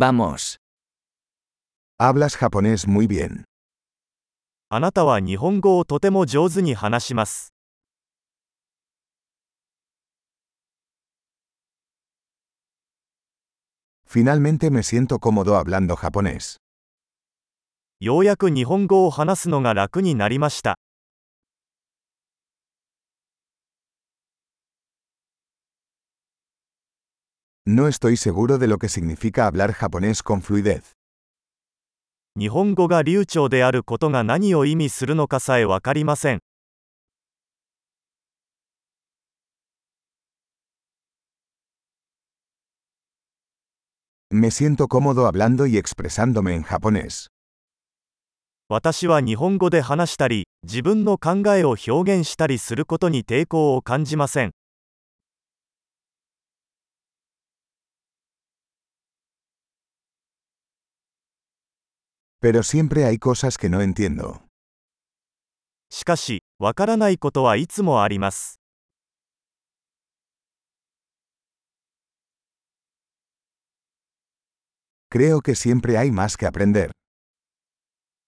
Vamos. Hablas japonés muy bien. あなたは日本語をとても上手に話します。Finalmente me siento cómodo hablando japonés. ようやく日本語を話すのが楽になりました。No estoy seguro de lo que significa hablar japonés con fluidez. 日本語が流暢であることが何を意味するのかさえわかりません。Me siento cómodo hablando y expresándome en japonés. 私は日本語で話したり、自分の考えを表現したりすることに抵抗を感じません。Pero siempre hay cosas que no entiendo. しかし、わからないことはいつもあります。 Creo que siempre hay más que aprender.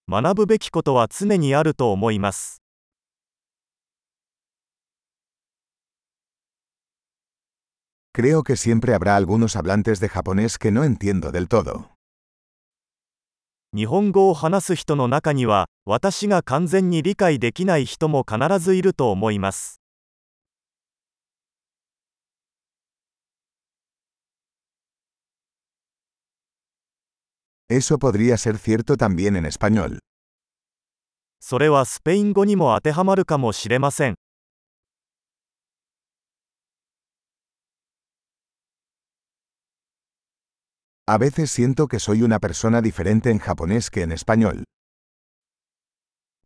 学ぶべきことは常にあると思います。 Creo que siempre habrá algunos hablantes de japonés que no entiendo del todo. 日本語を話す人の中には、私が完全に理解できない人も必ずいると思います。Eso podría ser cierto también en español. それはスペイン語にも当てはまるかもしれません。A veces siento que soy una persona diferente en japonés que en español.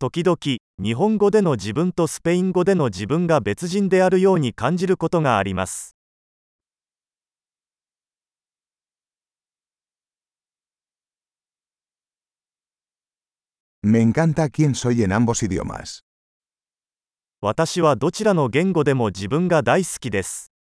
時々、日本語での自分とスペイン語での自分が別人であるように感じることがあります。Me encanta quién soy en ambos idiomas. 私はどちらの言語でも自分が大好きです。